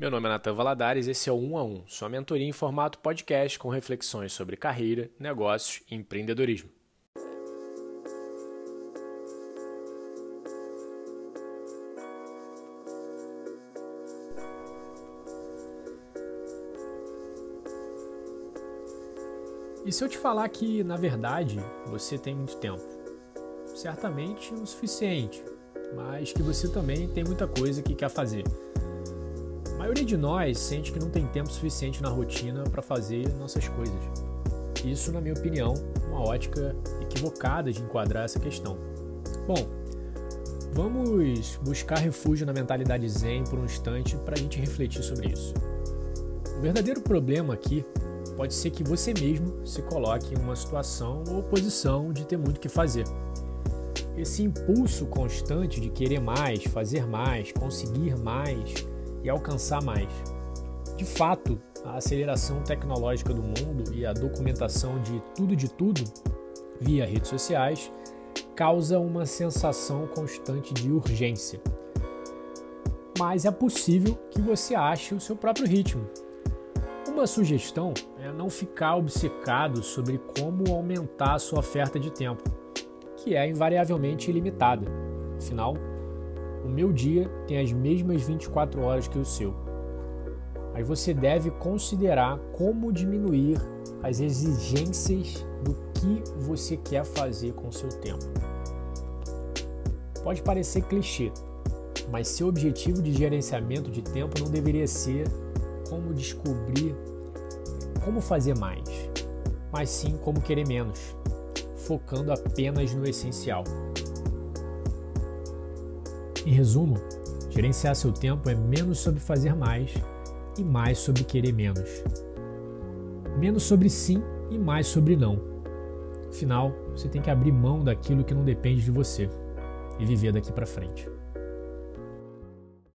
Meu nome é Natan Valadares, esse é o 1 a 1, sua mentoria em formato podcast com reflexões sobre carreira, negócios e empreendedorismo. E se eu te falar que, na verdade, você tem muito tempo? Certamente o suficiente, mas que você também tem muita coisa que quer fazer. Maioria de nós sente que não tem tempo suficiente na rotina para fazer nossas coisas. Isso, na minha opinião, é uma ótica equivocada de enquadrar essa questão. Bom, vamos buscar refúgio na mentalidade zen por um instante para a gente refletir sobre isso. O verdadeiro problema aqui pode ser que você mesmo se coloque em uma situação ou posição de ter muito o que fazer. Esse impulso constante de querer mais, fazer mais, conseguir mais e alcançar mais. De fato, a aceleração tecnológica do mundo e a documentação de tudo de tudo via redes sociais causa uma sensação constante de urgência. Mas é possível que você ache o seu próprio ritmo. Uma sugestão é não ficar obcecado sobre como aumentar a sua oferta de tempo que é invariavelmente ilimitada. Afinal, o meu dia tem as mesmas 24 horas que o seu. Mas você deve considerar como diminuir as exigências do que você quer fazer com o seu tempo. Pode parecer clichê, mas seu objetivo de gerenciamento de tempo não deveria ser como descobrir como fazer mais, mas sim como querer menos focando apenas no essencial. Em resumo, gerenciar seu tempo é menos sobre fazer mais e mais sobre querer menos. Menos sobre sim e mais sobre não. Afinal, você tem que abrir mão daquilo que não depende de você e viver daqui para frente.